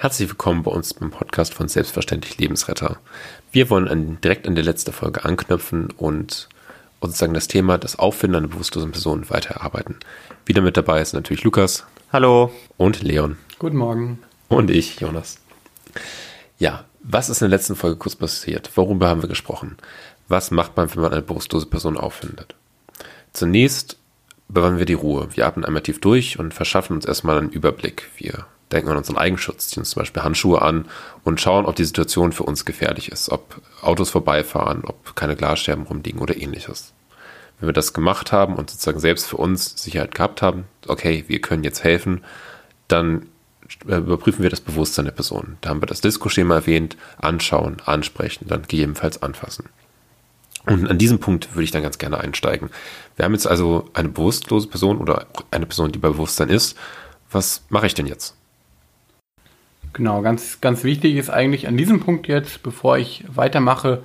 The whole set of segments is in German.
Herzlich willkommen bei uns beim Podcast von Selbstverständlich Lebensretter. Wir wollen an, direkt an der letzten Folge anknüpfen und sozusagen das Thema das Auffinden einer bewusstlosen Person weiterarbeiten. Wieder mit dabei ist natürlich Lukas. Hallo. Und Leon. Guten Morgen. Und ich, Jonas. Ja, was ist in der letzten Folge kurz passiert? Worüber haben wir gesprochen? Was macht man, wenn man eine bewusstlose Person auffindet? Zunächst bewahren wir die Ruhe. Wir atmen einmal tief durch und verschaffen uns erstmal einen Überblick. Wir denken an unseren Eigenschutz, ziehen uns zum Beispiel Handschuhe an und schauen, ob die Situation für uns gefährlich ist, ob Autos vorbeifahren, ob keine Glasscherben rumliegen oder ähnliches. Wenn wir das gemacht haben und sozusagen selbst für uns Sicherheit gehabt haben, okay, wir können jetzt helfen, dann äh, überprüfen wir das Bewusstsein der Person. Da haben wir das Disco-Schema erwähnt, anschauen, ansprechen, dann gegebenenfalls anfassen. Und an diesem Punkt würde ich dann ganz gerne einsteigen. Wir haben jetzt also eine bewusstlose Person oder eine Person, die bei Bewusstsein ist. Was mache ich denn jetzt? Genau, ganz, ganz wichtig ist eigentlich an diesem Punkt jetzt, bevor ich weitermache,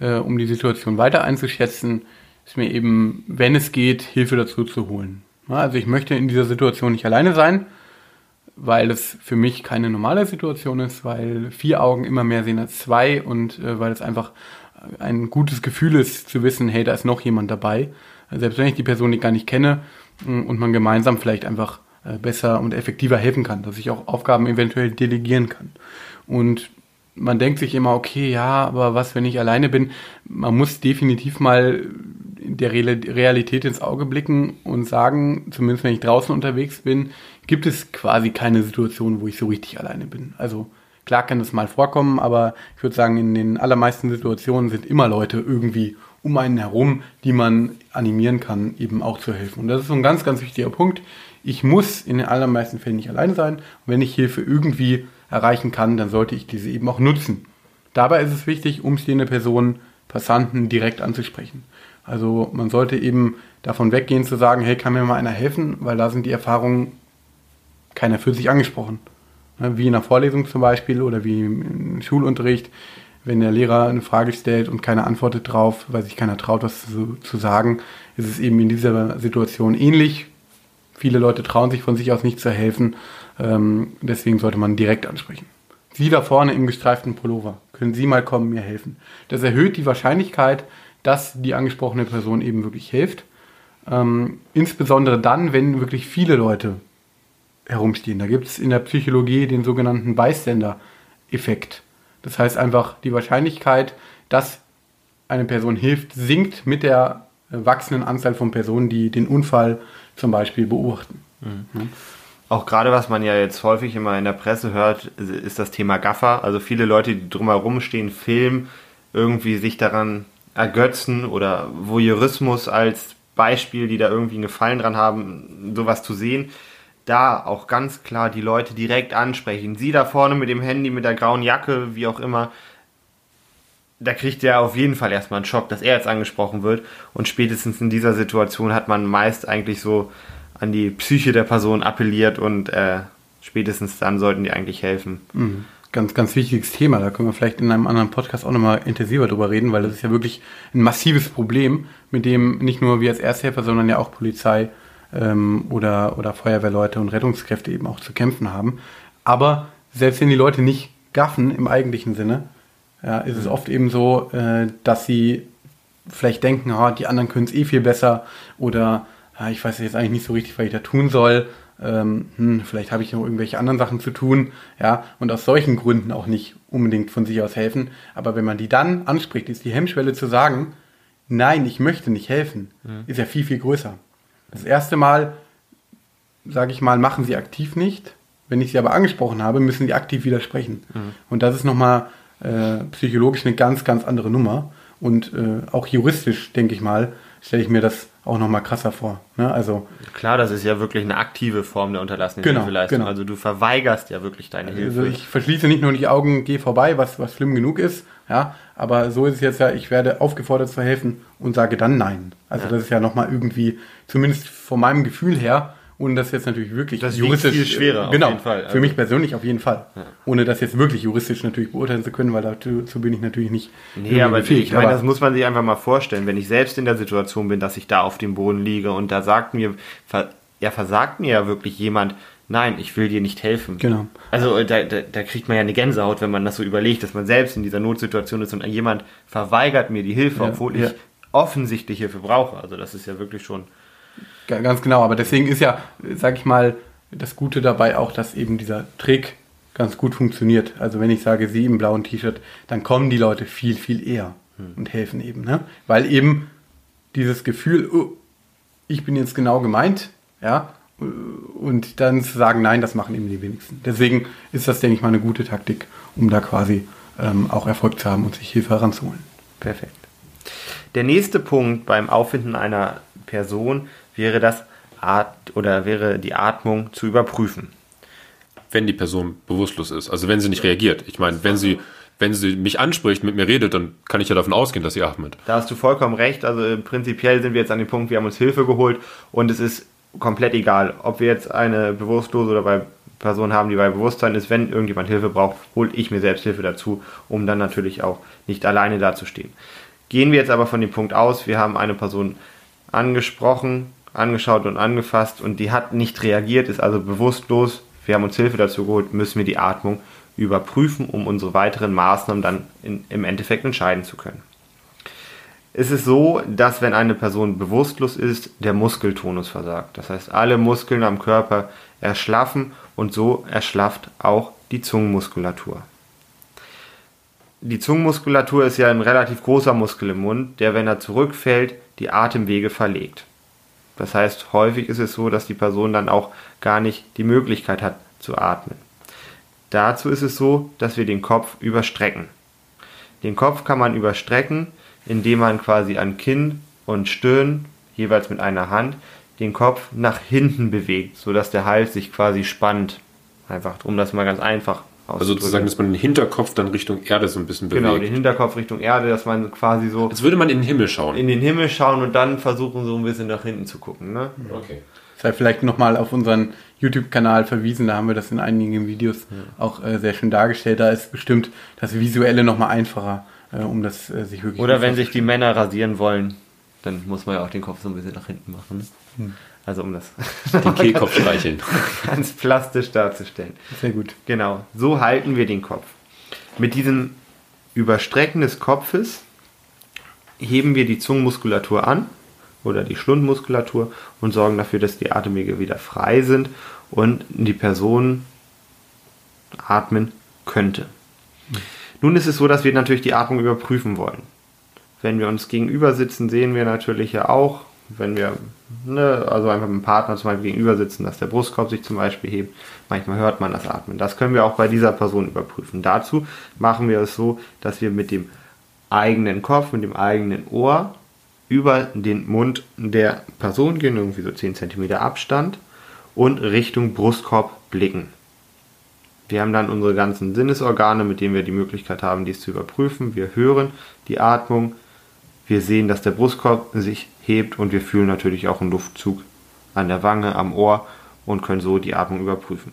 äh, um die Situation weiter einzuschätzen, ist mir eben, wenn es geht, Hilfe dazu zu holen. Ja, also ich möchte in dieser Situation nicht alleine sein, weil es für mich keine normale Situation ist, weil vier Augen immer mehr sehen als zwei und äh, weil es einfach ein gutes Gefühl ist zu wissen, hey, da ist noch jemand dabei. Selbst wenn ich die Person nicht gar nicht kenne und man gemeinsam vielleicht einfach besser und effektiver helfen kann, dass ich auch Aufgaben eventuell delegieren kann. Und man denkt sich immer, okay, ja, aber was, wenn ich alleine bin? Man muss definitiv mal der Realität ins Auge blicken und sagen, zumindest wenn ich draußen unterwegs bin, gibt es quasi keine Situation, wo ich so richtig alleine bin. Also klar kann das mal vorkommen, aber ich würde sagen, in den allermeisten Situationen sind immer Leute irgendwie um einen herum, die man animieren kann, eben auch zu helfen. Und das ist so ein ganz, ganz wichtiger Punkt. Ich muss in den allermeisten Fällen nicht allein sein. Und wenn ich Hilfe irgendwie erreichen kann, dann sollte ich diese eben auch nutzen. Dabei ist es wichtig, umstehende Personen, Passanten direkt anzusprechen. Also man sollte eben davon weggehen zu sagen, hey, kann mir mal einer helfen, weil da sind die Erfahrungen, keiner fühlt sich angesprochen. Wie in einer Vorlesung zum Beispiel oder wie im Schulunterricht wenn der Lehrer eine Frage stellt und keiner antwortet drauf, weil sich keiner traut, was zu, zu sagen, ist es eben in dieser Situation ähnlich. Viele Leute trauen sich von sich aus nicht zu helfen, ähm, deswegen sollte man direkt ansprechen. Sie da vorne im gestreiften Pullover, können Sie mal kommen, mir helfen. Das erhöht die Wahrscheinlichkeit, dass die angesprochene Person eben wirklich hilft. Ähm, insbesondere dann, wenn wirklich viele Leute herumstehen. Da gibt es in der Psychologie den sogenannten Bystander-Effekt. Das heißt einfach, die Wahrscheinlichkeit, dass eine Person hilft, sinkt mit der wachsenden Anzahl von Personen, die den Unfall zum Beispiel beobachten. Mhm. Auch gerade was man ja jetzt häufig immer in der Presse hört, ist das Thema Gaffer. Also viele Leute, die drumherum stehen, filmen, irgendwie sich daran ergötzen oder Voyeurismus als Beispiel, die da irgendwie einen Gefallen dran haben, sowas zu sehen da auch ganz klar die Leute direkt ansprechen. Sie da vorne mit dem Handy, mit der grauen Jacke, wie auch immer, da kriegt er auf jeden Fall erstmal einen Schock, dass er jetzt angesprochen wird. Und spätestens in dieser Situation hat man meist eigentlich so an die Psyche der Person appelliert und äh, spätestens dann sollten die eigentlich helfen. Mhm. Ganz, ganz wichtiges Thema. Da können wir vielleicht in einem anderen Podcast auch nochmal intensiver drüber reden, weil das ist ja wirklich ein massives Problem, mit dem nicht nur wir als Ersthelfer, sondern ja auch Polizei ähm, oder, oder Feuerwehrleute und Rettungskräfte eben auch zu kämpfen haben. Aber selbst wenn die Leute nicht gaffen im eigentlichen Sinne, ja, ist es oft eben so, äh, dass sie vielleicht denken, oh, die anderen können es eh viel besser oder ja, ich weiß jetzt eigentlich nicht so richtig, was ich da tun soll. Ähm, hm, vielleicht habe ich noch irgendwelche anderen Sachen zu tun, ja, und aus solchen Gründen auch nicht unbedingt von sich aus helfen. Aber wenn man die dann anspricht, ist die Hemmschwelle zu sagen, nein, ich möchte nicht helfen, mhm. ist ja viel, viel größer. Das erste Mal, sage ich mal, machen sie aktiv nicht. Wenn ich sie aber angesprochen habe, müssen sie aktiv widersprechen. Mhm. Und das ist nochmal äh, psychologisch eine ganz, ganz andere Nummer. Und äh, auch juristisch, denke ich mal, stelle ich mir das auch nochmal krasser vor. Ne? Also, Klar, das ist ja wirklich eine aktive Form der unterlassenen genau, Hilfeleistung. Genau. Also du verweigerst ja wirklich deine also Hilfe. Also ich verschließe nicht nur die Augen, gehe vorbei, was, was schlimm genug ist, ja, aber so ist es jetzt ja, ich werde aufgefordert zu helfen und sage dann nein. Also ja. das ist ja nochmal irgendwie, zumindest von meinem Gefühl her, ohne das jetzt natürlich wirklich das juristisch viel schwerer genau, auf jeden Fall. Also für mich persönlich auf jeden Fall. Ja. Ohne das jetzt wirklich juristisch natürlich beurteilen zu können, weil dazu bin ich natürlich nicht. Nee, aber fähig. ich meine, das muss man sich einfach mal vorstellen, wenn ich selbst in der Situation bin, dass ich da auf dem Boden liege und da sagt mir, er versagt mir ja wirklich jemand, nein, ich will dir nicht helfen. Genau. Also äh, da, da, da kriegt man ja eine Gänsehaut, wenn man das so überlegt, dass man selbst in dieser Notsituation ist und jemand verweigert mir die Hilfe, Ja, obwohl ja. ich offensichtlich Hilfe brauche. Also das ist ja wirklich schon. Ga- Ganz genau, aber deswegen ist ja, sag ich mal, das Gute dabei auch, dass eben dieser Trick ganz gut funktioniert. Also wenn ich sage, sie im blauen T-Shirt, dann kommen die Leute viel, viel eher und helfen eben. Ne? Weil eben dieses Gefühl, oh, ich bin jetzt genau gemeint, ja, und dann zu sagen, nein, das machen eben die wenigsten. Deswegen ist das, denke ich mal, eine gute Taktik, um da quasi ähm, auch Erfolg zu haben und sich Hilfe heranzuholen. Perfekt. Der nächste Punkt beim Auffinden einer Person wäre das At oder wäre die Atmung zu überprüfen. Wenn die Person bewusstlos ist, also wenn sie nicht reagiert. Ich meine, wenn sie, wenn sie mich anspricht, mit mir redet, dann kann ich ja davon ausgehen, dass sie atmet. Da hast du vollkommen recht. Also äh, prinzipiell sind wir jetzt an dem Punkt, wir haben uns Hilfe geholt und es ist komplett egal, ob wir jetzt eine bewusstlose oder bei Person haben, die bei Bewusstsein ist. Wenn irgendjemand Hilfe braucht, hole ich mir selbst Hilfe dazu, um dann natürlich auch nicht alleine dazustehen. Gehen wir jetzt aber von dem Punkt aus, wir haben eine Person angesprochen, angeschaut und angefasst und die hat nicht reagiert, ist also bewusstlos. Wir haben uns Hilfe dazu geholt, müssen wir die Atmung überprüfen, um unsere weiteren Maßnahmen dann in, im Endeffekt entscheiden zu können. Es ist so, dass wenn eine Person bewusstlos ist, der Muskeltonus versagt. Das heißt, alle Muskeln am Körper erschlaffen und so erschlafft auch die Zungenmuskulatur. Die Zungenmuskulatur ist ja ein relativ großer Muskel im Mund, der, wenn er zurückfällt, die Atemwege verlegt. Das heißt, häufig ist es so, dass die Person dann auch gar nicht die Möglichkeit hat zu atmen. Dazu ist es so, dass wir den Kopf überstrecken. Den Kopf kann man überstrecken, indem man quasi an Kinn und Stirn jeweils mit einer Hand den Kopf nach hinten bewegt, sodass der Hals sich quasi spannt. Einfach, um das mal ganz einfach Also sozusagen, dass man den Hinterkopf dann Richtung Erde so ein bisschen bewegt. Genau, den Hinterkopf Richtung Erde, dass man quasi so Als würde man in den Himmel schauen. in den Himmel schauen und dann versuchen, so ein bisschen nach hinten zu gucken. Ne? okay. Sei vielleicht nochmal auf unseren YouTube-Kanal verwiesen, da haben wir das in einigen Videos auch äh, sehr schön dargestellt. Da ist bestimmt das Visuelle nochmal einfacher, äh, um das äh, sich wirklich. Oder wenn sich die Männer rasieren wollen, dann muss man ja auch den Kopf so ein bisschen nach hinten machen. Ne? Also um das Den Kehlkopf streicheln. ganz plastisch darzustellen. Sehr gut. Genau, so halten wir den Kopf. Mit diesem Überstrecken des Kopfes heben wir die Zungenmuskulatur an oder die Schlundmuskulatur und sorgen dafür, dass die Atemwege wieder frei sind und die Person atmen könnte. Nun ist es so, dass wir natürlich die Atmung überprüfen wollen. Wenn wir uns gegenüber sitzen, sehen wir natürlich ja auch, wenn wir ne, also einfach mit dem Partner zum Beispiel gegenüber sitzen, dass der Brustkorb sich zum Beispiel hebt. Manchmal hört man das Atmen. Das können wir auch bei dieser Person überprüfen. Dazu machen wir es so, dass wir mit dem eigenen Kopf, mit dem eigenen Ohr über den Mund der Person gehen, irgendwie so 10 cm Abstand und Richtung Brustkorb blicken. Wir haben dann unsere ganzen Sinnesorgane, mit denen wir die Möglichkeit haben, dies zu überprüfen. Wir hören die Atmung, wir sehen, dass der Brustkorb sich hebt und wir fühlen natürlich auch einen Luftzug an der Wange, am Ohr und können so die Atmung überprüfen.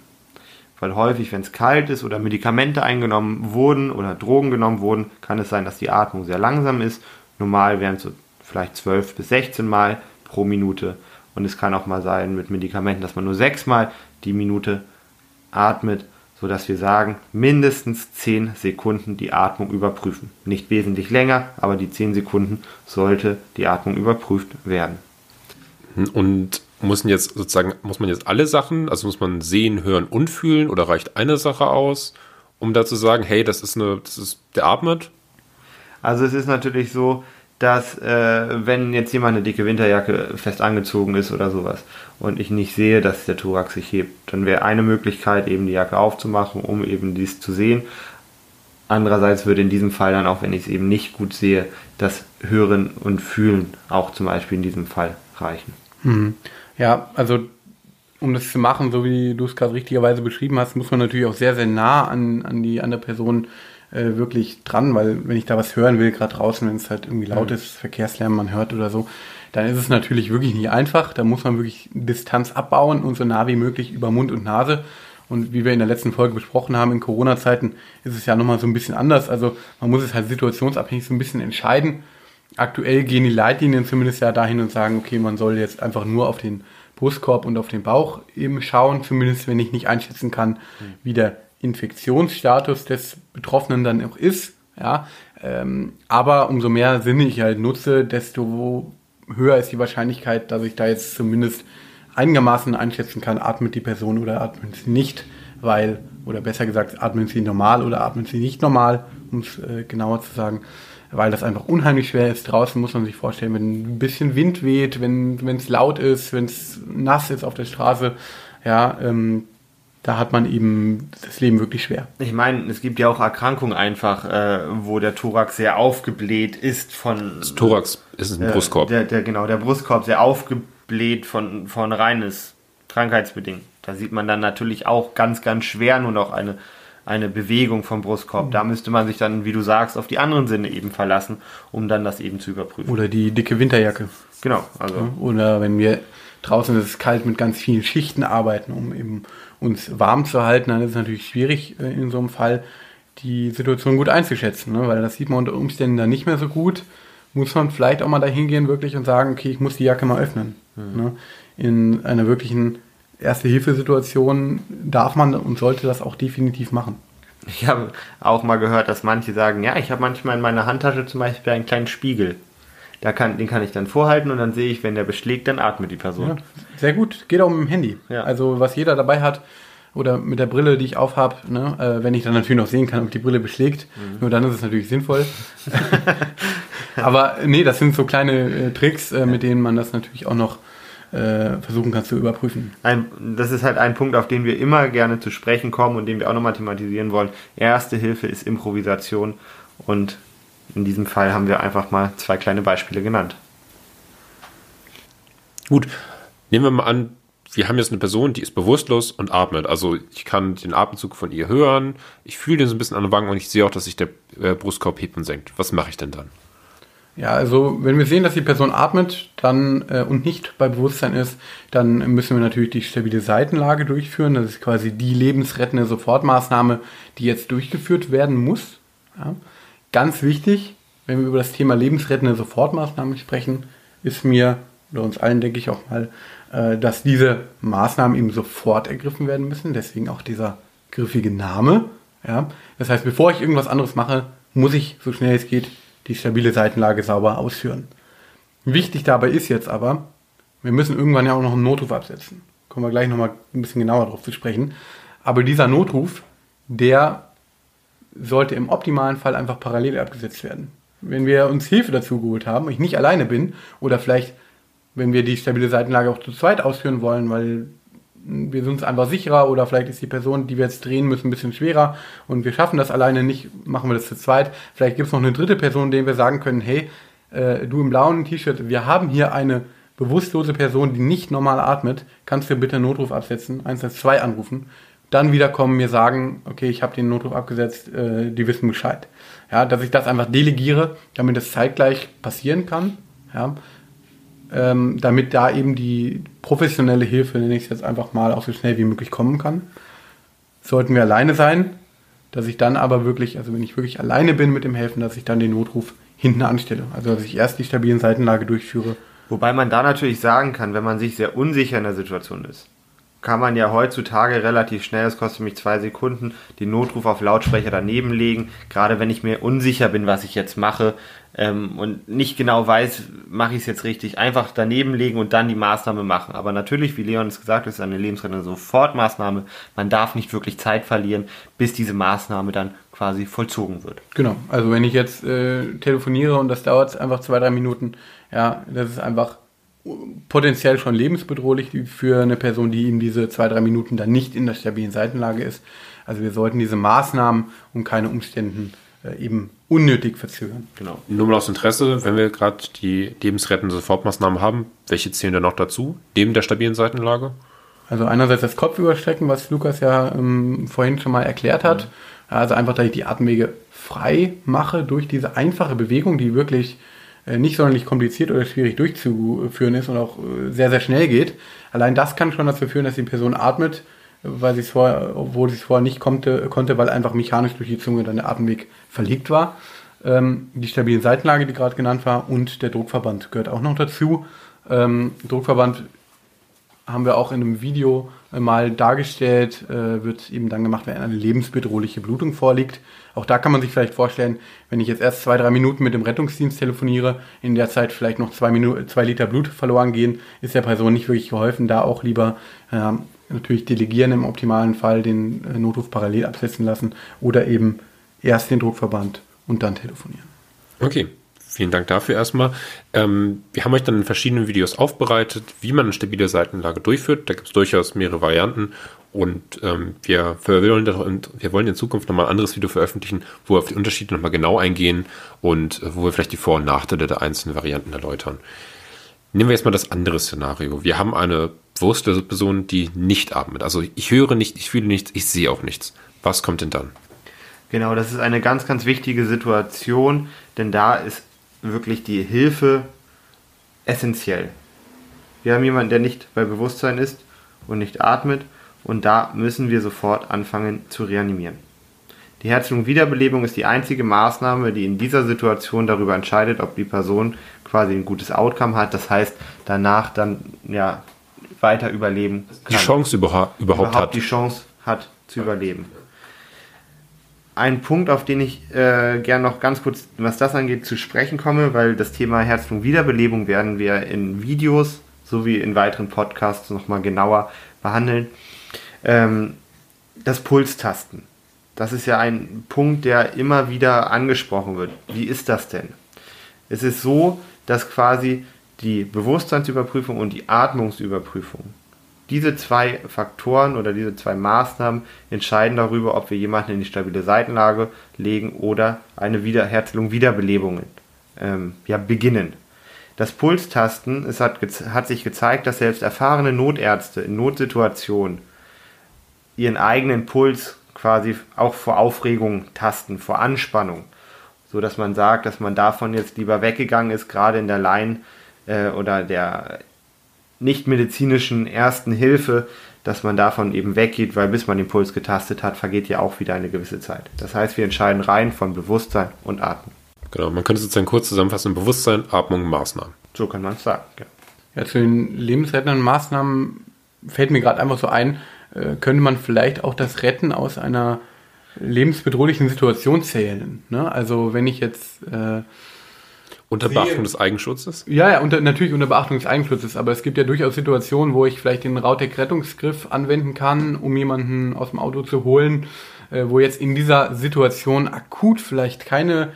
Weil häufig, wenn es kalt ist oder Medikamente eingenommen wurden oder Drogen genommen wurden, kann es sein, dass die Atmung sehr langsam ist. Normal wären es so vielleicht 12 bis 16 Mal pro Minute. Und es kann auch mal sein mit Medikamenten, dass man nur 6 Mal die Minute atmet, sodass wir sagen, mindestens 10 Sekunden die Atmung überprüfen. Nicht wesentlich länger, aber die 10 Sekunden sollte die Atmung überprüft werden. Und muss jetzt sozusagen, muss man jetzt alle Sachen, also muss man sehen, hören und fühlen oder reicht eine Sache aus, um da zu sagen, hey, das ist eine, das ist, der atmet? Also es ist natürlich so, dass äh, wenn jetzt jemand eine dicke Winterjacke fest angezogen ist oder sowas und ich nicht sehe, dass der Thorax sich hebt, dann wäre eine Möglichkeit eben die Jacke aufzumachen, um eben dies zu sehen. Andererseits würde in diesem Fall dann auch, wenn ich es eben nicht gut sehe, das Hören und Fühlen auch zum Beispiel in diesem Fall reichen. Mhm. Ja, also um das zu machen, so wie du es gerade richtigerweise beschrieben hast, muss man natürlich auch sehr, sehr nah an, an die andere Person äh, wirklich dran, weil wenn ich da was hören will, gerade draußen, wenn es halt irgendwie laut ist, Verkehrslärm man hört oder so, dann ist es natürlich wirklich nicht einfach. Da muss man wirklich Distanz abbauen und so nah wie möglich über Mund und Nase. Und wie wir in der letzten Folge besprochen haben, in Corona-Zeiten ist es ja nochmal so ein bisschen anders. Also man muss es halt situationsabhängig so ein bisschen entscheiden. Aktuell gehen die Leitlinien zumindest ja dahin und sagen, okay, man soll jetzt einfach nur auf den Brustkorb und auf den Bauch eben schauen, zumindest wenn ich nicht einschätzen kann, wie der Infektionsstatus des Betroffenen dann auch ist. Ja, ähm, aber umso mehr Sinne ich halt nutze, desto höher ist die Wahrscheinlichkeit, dass ich da jetzt zumindest einigermaßen einschätzen kann, atmet die Person oder atmet sie nicht, weil, oder besser gesagt, atmet sie normal oder atmet sie nicht normal, um es äh, genauer zu sagen, weil das einfach unheimlich schwer ist. Draußen muss man sich vorstellen, wenn ein bisschen Wind weht, wenn es laut ist, wenn es nass ist auf der Straße, ja, ähm, da hat man eben das Leben wirklich schwer. Ich meine, es gibt ja auch Erkrankungen einfach, äh, wo der Thorax sehr aufgebläht ist von. Das Thorax ist ein äh, Brustkorb. Der, der, genau, der Brustkorb sehr aufgebläht von, von reines krankheitsbedingt. Da sieht man dann natürlich auch ganz, ganz schwer nur noch eine, eine Bewegung vom Brustkorb. Da müsste man sich dann, wie du sagst, auf die anderen Sinne eben verlassen, um dann das eben zu überprüfen. Oder die dicke Winterjacke. Genau, also. Oder wenn wir draußen ist es kalt mit ganz vielen Schichten arbeiten, um eben uns warm zu halten, dann ist es natürlich schwierig äh, in so einem Fall die Situation gut einzuschätzen, ne? weil das sieht man unter Umständen dann nicht mehr so gut. Muss man vielleicht auch mal dahin gehen wirklich und sagen, okay, ich muss die Jacke mal öffnen. Mhm. Ne? In einer wirklichen Erste-Hilfe-Situation darf man und sollte das auch definitiv machen. Ich habe auch mal gehört, dass manche sagen, ja, ich habe manchmal in meiner Handtasche zum Beispiel einen kleinen Spiegel. Da kann, den kann ich dann vorhalten und dann sehe ich, wenn der beschlägt, dann atmet die Person. Ja, sehr gut. Geht auch mit dem Handy. Ja. Also was jeder dabei hat oder mit der Brille, die ich aufhab, ne, äh, wenn ich dann natürlich noch sehen kann, ob die Brille beschlägt, mhm. nur dann ist es natürlich sinnvoll. Aber nee, das sind so kleine äh, Tricks, äh, mit denen man das natürlich auch noch äh, versuchen kann zu überprüfen. Ein, das ist halt ein Punkt, auf den wir immer gerne zu sprechen kommen und den wir auch nochmal thematisieren wollen. Erste Hilfe ist Improvisation und in diesem Fall haben wir einfach mal zwei kleine Beispiele genannt. Gut, nehmen wir mal an, wir haben jetzt eine Person, die ist bewusstlos und atmet. Also ich kann den Atemzug von ihr hören, ich fühle den so ein bisschen an der Wange und ich sehe auch, dass sich der äh, Brustkorb hebt und senkt. Was mache ich denn dann? Ja, also wenn wir sehen, dass die Person atmet dann äh, und nicht bei Bewusstsein ist, dann müssen wir natürlich die stabile Seitenlage durchführen. Das ist quasi die lebensrettende Sofortmaßnahme, die jetzt durchgeführt werden muss. Ja. Ganz wichtig, wenn wir über das Thema lebensrettende Sofortmaßnahmen sprechen, ist mir oder uns allen denke ich auch mal, äh, dass diese Maßnahmen eben sofort ergriffen werden müssen. Deswegen auch dieser griffige Name. Ja. Das heißt, bevor ich irgendwas anderes mache, muss ich so schnell es geht die stabile Seitenlage sauber ausführen. Wichtig dabei ist jetzt aber, wir müssen irgendwann ja auch noch einen Notruf absetzen. Kommen wir gleich nochmal ein bisschen genauer darauf zu sprechen. Aber dieser Notruf, der sollte im optimalen Fall einfach parallel abgesetzt werden. Wenn wir uns Hilfe dazu geholt haben ich nicht alleine bin oder vielleicht, wenn wir die stabile Seitenlage auch zu zweit ausführen wollen, weil wir sind uns einfach sicherer oder vielleicht ist die Person, die wir jetzt drehen müssen, ein bisschen schwerer und wir schaffen das alleine nicht, machen wir das zu zweit. Vielleicht gibt es noch eine dritte Person, denen wir sagen können, hey, äh, du im blauen T-Shirt, wir haben hier eine bewusstlose Person, die nicht normal atmet, kannst du bitte einen Notruf absetzen, 112 anrufen dann wieder kommen, mir sagen, okay, ich habe den Notruf abgesetzt, äh, die wissen Bescheid. Ja, dass ich das einfach delegiere, damit es zeitgleich passieren kann. Ja, ähm, damit da eben die professionelle Hilfe, nenne ich es jetzt einfach mal, auch so schnell wie möglich kommen kann. Sollten wir alleine sein, dass ich dann aber wirklich, also wenn ich wirklich alleine bin mit dem Helfen, dass ich dann den Notruf hinten anstelle. Also dass ich erst die stabilen Seitenlage durchführe. Wobei man da natürlich sagen kann, wenn man sich sehr unsicher in der Situation ist, kann man ja heutzutage relativ schnell, es kostet mich zwei Sekunden, den Notruf auf Lautsprecher daneben legen. Gerade wenn ich mir unsicher bin, was ich jetzt mache ähm, und nicht genau weiß, mache ich es jetzt richtig, einfach daneben legen und dann die Maßnahme machen. Aber natürlich, wie Leon es gesagt hat, ist eine lebensrettende Sofortmaßnahme. Man darf nicht wirklich Zeit verlieren, bis diese Maßnahme dann quasi vollzogen wird. Genau, also wenn ich jetzt äh, telefoniere und das dauert einfach zwei, drei Minuten, ja, das ist einfach potenziell schon lebensbedrohlich für eine Person, die in diese zwei, drei Minuten dann nicht in der stabilen Seitenlage ist. Also wir sollten diese Maßnahmen um keine Umständen äh, eben unnötig verzögern. Genau. Nur mal aus Interesse, wenn wir gerade die lebensrettende Sofortmaßnahmen haben, welche zählen da noch dazu, neben der stabilen Seitenlage? Also einerseits das Kopfüberstrecken, was Lukas ja ähm, vorhin schon mal erklärt hat. Mhm. Also einfach, dass ich die Atemwege frei mache durch diese einfache Bewegung, die wirklich nicht sonderlich kompliziert oder schwierig durchzuführen ist und auch äh, sehr, sehr schnell geht. Allein das kann schon dazu führen, dass die Person atmet, weil sie es vorher, obwohl sie es vorher nicht konnte, konnte, weil einfach mechanisch durch die Zunge dann der Atemweg verlegt war. Ähm, die stabile Seitenlage, die gerade genannt war, und der Druckverband gehört auch noch dazu. Ähm, Druckverband haben wir auch in einem Video äh, mal dargestellt, äh, wird eben dann gemacht, wenn eine lebensbedrohliche Blutung vorliegt. Auch da kann man sich vielleicht vorstellen, wenn ich jetzt erst zwei, drei Minuten mit dem Rettungsdienst telefoniere, in der Zeit vielleicht noch zwei, Minuten, zwei Liter Blut verloren gehen, ist der Person nicht wirklich geholfen. Da auch lieber äh, natürlich delegieren im optimalen Fall, den äh, Notruf parallel absetzen lassen oder eben erst den Druckverband und dann telefonieren. Okay, vielen Dank dafür erstmal. Ähm, wir haben euch dann in verschiedenen Videos aufbereitet, wie man eine stabile Seitenlage durchführt. Da gibt es durchaus mehrere Varianten und ähm, wir, wollen, wir wollen in Zukunft nochmal ein anderes Video veröffentlichen, wo wir auf die Unterschiede nochmal genau eingehen und äh, wo wir vielleicht die Vor- und Nachteile der einzelnen Varianten erläutern. Nehmen wir jetzt mal das andere Szenario. Wir haben eine bewusste Person, die nicht atmet. Also ich höre nicht, ich fühle nichts, ich sehe auch nichts. Was kommt denn dann? Genau, das ist eine ganz, ganz wichtige Situation, denn da ist wirklich die Hilfe essentiell. Wir haben jemanden, der nicht bei Bewusstsein ist und nicht atmet und da müssen wir sofort anfangen zu reanimieren. Die Herz-Lungen-Wiederbelebung ist die einzige Maßnahme, die in dieser Situation darüber entscheidet, ob die Person quasi ein gutes Outcome hat, das heißt danach dann ja weiter überleben kann. Die Chance überhaupt, überhaupt, überhaupt hat. Die Chance hat zu überleben. Ein Punkt, auf den ich äh, gerne noch ganz kurz, was das angeht, zu sprechen komme, weil das Thema Herz-Lungen-Wiederbelebung werden wir in Videos sowie in weiteren Podcasts nochmal genauer behandeln. Ähm, das Pulstasten. Das ist ja ein Punkt, der immer wieder angesprochen wird. Wie ist das denn? Es ist so, dass quasi die Bewusstseinsüberprüfung und die Atmungsüberprüfung, diese zwei Faktoren oder diese zwei Maßnahmen entscheiden darüber, ob wir jemanden in die stabile Seitenlage legen oder eine Wiederherstellung, Wiederbelebung ähm, ja, beginnen. Das Pulstasten, es hat, hat sich gezeigt, dass selbst erfahrene Notärzte in Notsituationen ihren eigenen Puls quasi auch vor Aufregung tasten, vor Anspannung. So dass man sagt, dass man davon jetzt lieber weggegangen ist, gerade in der Laien- äh, oder der nicht medizinischen ersten Hilfe, dass man davon eben weggeht, weil bis man den Puls getastet hat, vergeht ja auch wieder eine gewisse Zeit. Das heißt, wir entscheiden rein von Bewusstsein und Atmung. Genau, man könnte sozusagen kurz zusammenfassen, Bewusstsein, Atmung, Maßnahmen. So kann man es sagen, ja. Ja, zu den lebensrettenden Maßnahmen fällt mir gerade einfach so ein, äh, könnte man vielleicht auch das Retten aus einer lebensbedrohlichen Situation zählen. Ne? Also wenn ich jetzt äh, unter Beachtung des Eigenschutzes? Ja, ja, unter, natürlich unter Beachtung des Eigenschutzes, aber es gibt ja durchaus Situationen, wo ich vielleicht den Rautek-Rettungsgriff anwenden kann, um jemanden aus dem Auto zu holen, äh, wo jetzt in dieser Situation akut vielleicht keine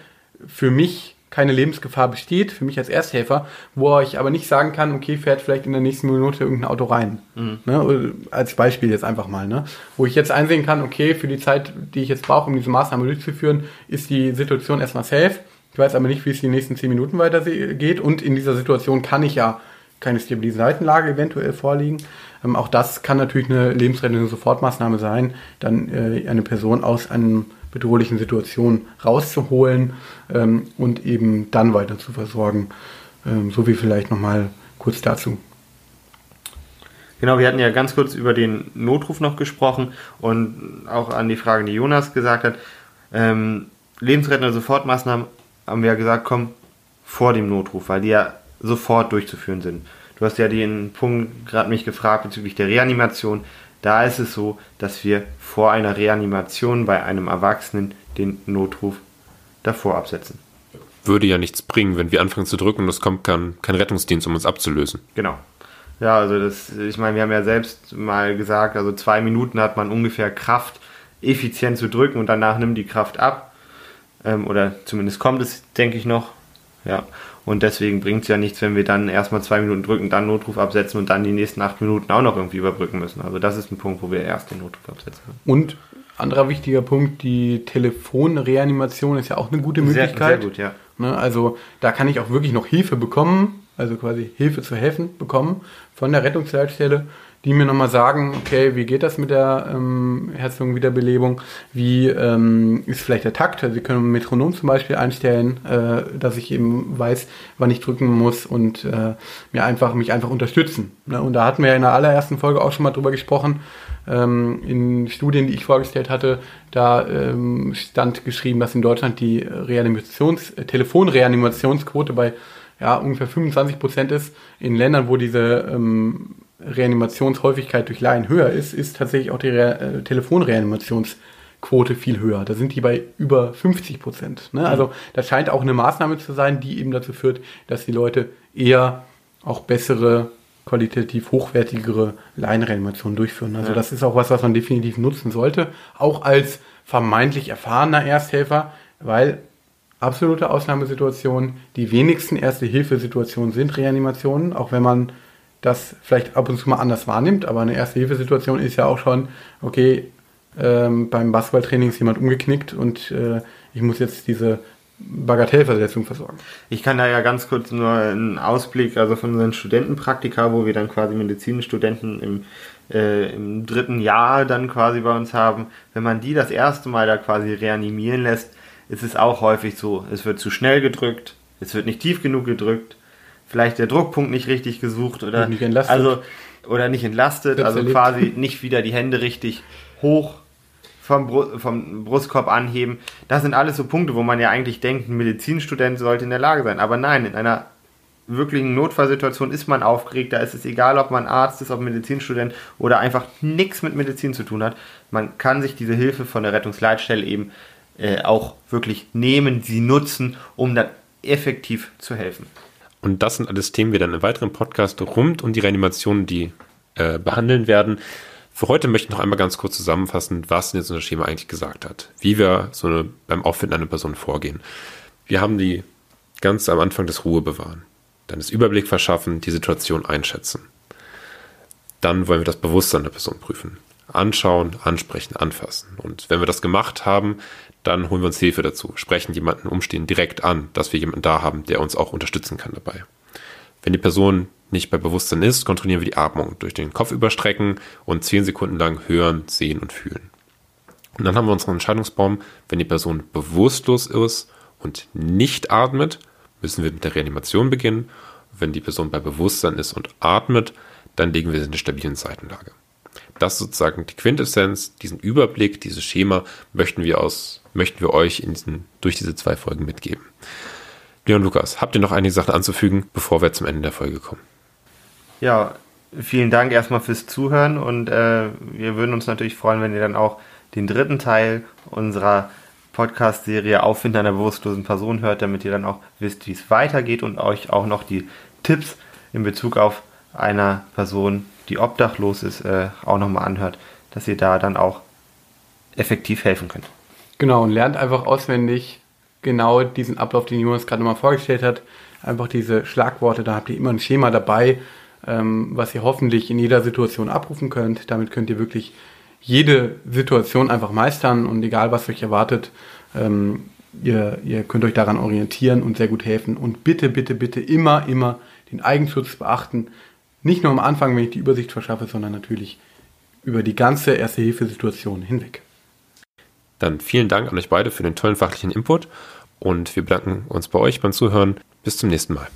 für mich keine Lebensgefahr besteht, für mich als Ersthelfer, wo ich aber nicht sagen kann, okay, fährt vielleicht in der nächsten Minute irgendein Auto rein. Mhm. Ne? Als Beispiel jetzt einfach mal. Ne? Wo ich jetzt einsehen kann, okay, für die Zeit, die ich jetzt brauche, um diese Maßnahme durchzuführen, ist die Situation erstmal safe. Ich weiß aber nicht, wie es die nächsten zehn Minuten weitergeht und in dieser Situation kann ich ja keine stabile Seitenlage eventuell vorliegen. Ähm, auch das kann natürlich eine lebensrettende Sofortmaßnahme sein, dann äh, eine Person aus einem bedrohlichen Situationen rauszuholen ähm, und eben dann weiter zu versorgen. Ähm, so wie vielleicht nochmal kurz dazu. Genau, wir hatten ja ganz kurz über den Notruf noch gesprochen und auch an die Frage, die Jonas gesagt hat. Ähm, lebensrettende Sofortmaßnahmen haben wir ja gesagt, kommen vor dem Notruf, weil die ja sofort durchzuführen sind. Du hast ja den Punkt gerade mich gefragt bezüglich der Reanimation. Da ist es so, dass wir vor einer Reanimation bei einem Erwachsenen den Notruf davor absetzen. Würde ja nichts bringen, wenn wir anfangen zu drücken und es kommt kein, kein Rettungsdienst, um uns abzulösen. Genau. Ja, also das, ich meine, wir haben ja selbst mal gesagt, also zwei Minuten hat man ungefähr Kraft, effizient zu drücken und danach nimmt die Kraft ab. Ähm, oder zumindest kommt es, denke ich, noch. Ja. Und deswegen bringt es ja nichts, wenn wir dann erstmal zwei Minuten drücken, dann Notruf absetzen und dann die nächsten acht Minuten auch noch irgendwie überbrücken müssen. Also das ist ein Punkt, wo wir erst den Notruf absetzen. Und anderer wichtiger Punkt, die Telefonreanimation ist ja auch eine gute Möglichkeit. Sehr, sehr gut, ja. Ne, also da kann ich auch wirklich noch Hilfe bekommen, also quasi Hilfe zu helfen bekommen von der Rettungsleitstelle die mir nochmal sagen, okay, wie geht das mit der ähm, Herz-Lungen-Wiederbelebung? Wie ähm, ist vielleicht der Takt? Also Sie können ein Metronom zum Beispiel einstellen, äh, dass ich eben weiß, wann ich drücken muss und äh, mir einfach, mich einfach unterstützen. Ne? Und da hatten wir ja in der allerersten Folge auch schon mal drüber gesprochen. Ähm, in Studien, die ich vorgestellt hatte, da ähm, stand geschrieben, dass in Deutschland die Reanimations äh, Telefonreanimationsquote bei ja, ungefähr 25 Prozent ist. In Ländern, wo diese ähm, Reanimationshäufigkeit durch Laien höher ist, ist tatsächlich auch die Re äh, Telefonreanimationsquote viel höher. Da sind die bei über 50 Prozent. Ne? Also das scheint auch eine Maßnahme zu sein, die eben dazu führt, dass die Leute eher auch bessere, qualitativ hochwertigere Laienreanimationen durchführen. Also ja. das ist auch was, was man definitiv nutzen sollte, auch als vermeintlich erfahrener Ersthelfer, weil absolute Ausnahmesituationen, die wenigsten Erste-Hilfe-Situationen sind Reanimationen, auch wenn man das vielleicht ab und zu mal anders wahrnimmt, aber eine Erste-Hilfe-Situation ist ja auch schon, okay, ähm, beim Basketballtraining ist jemand umgeknickt und äh, ich muss jetzt diese Bagatellversetzung versorgen. Ich kann da ja ganz kurz nur einen Ausblick, also von unseren Studentenpraktika, wo wir dann quasi Medizinstudenten im, äh, im dritten Jahr dann quasi bei uns haben, wenn man die das erste Mal da quasi reanimieren lässt, ist es auch häufig so, es wird zu schnell gedrückt, es wird nicht tief genug gedrückt, vielleicht der Druckpunkt nicht richtig gesucht oder nicht entlastet. also oder nicht entlastet, also quasi nicht wieder die Hände richtig hoch vom, Bru vom Brustkorb anheben. Das sind alles so Punkte, wo man ja eigentlich denkt, ein Medizinstudent sollte in der Lage sein. Aber nein, in einer wirklichen Notfallsituation ist man aufgeregt. Da ist es egal, ob man Arzt ist, ob Medizinstudent oder einfach nichts mit Medizin zu tun hat. Man kann sich diese Hilfe von der Rettungsleitstelle eben äh, auch wirklich nehmen, sie nutzen, um dann effektiv zu helfen. Und das sind alles Themen, die wir dann im weiteren Podcast rund um die Reanimation, die äh, behandeln werden. Für heute möchte ich noch einmal ganz kurz zusammenfassen, was denn jetzt unser Schema eigentlich gesagt hat. Wie wir so eine, beim Auffinden einer Person vorgehen. Wir haben die ganz am Anfang des Ruhe bewahren. Dann das Überblick verschaffen, die Situation einschätzen. Dann wollen wir das Bewusstsein der Person prüfen. Anschauen, ansprechen, anfassen. Und wenn wir das gemacht haben, dann holen wir uns Hilfe dazu, sprechen jemanden umstehen direkt an, dass wir jemanden da haben, der uns auch unterstützen kann dabei. Wenn die Person nicht bei Bewusstsein ist, kontrollieren wir die Atmung durch den Kopf überstrecken und zehn Sekunden lang hören, sehen und fühlen. Und dann haben wir unseren Entscheidungsbaum, wenn die Person bewusstlos ist und nicht atmet, müssen wir mit der Reanimation beginnen. Wenn die Person bei Bewusstsein ist und atmet, dann legen wir sie in eine stabilen Seitenlage. Das sozusagen die Quintessenz, diesen Überblick, dieses Schema möchten wir aus möchten wir euch in diesen, durch diese zwei Folgen mitgeben. Leon Lukas, habt ihr noch einige Sachen anzufügen, bevor wir zum Ende der Folge kommen? Ja, vielen Dank erstmal fürs Zuhören und äh, wir würden uns natürlich freuen, wenn ihr dann auch den dritten Teil unserer Podcast-Serie Auffinden einer bewusstlosen Person hört, damit ihr dann auch wisst, wie es weitergeht und euch auch noch die Tipps in Bezug auf einer Person, die obdachlos ist, äh, auch nochmal anhört, dass ihr da dann auch effektiv helfen könnt. Genau, und lernt einfach auswendig genau diesen Ablauf, den Jonas gerade mal vorgestellt hat. Einfach diese Schlagworte, da habt ihr immer ein Schema dabei, ähm, was ihr hoffentlich in jeder Situation abrufen könnt. Damit könnt ihr wirklich jede Situation einfach meistern und egal was euch erwartet, ähm, ihr, ihr könnt euch daran orientieren und sehr gut helfen. Und bitte, bitte, bitte immer, immer den Eigenschutz beachten. Nicht nur am Anfang, wenn ich die Übersicht verschaffe, sondern natürlich über die ganze Erste-Hilfe-Situation hinweg. Dann vielen Dank an euch beide für den tollen fachlichen Input und wir bedanken uns bei euch beim Zuhören. Bis zum nächsten Mal.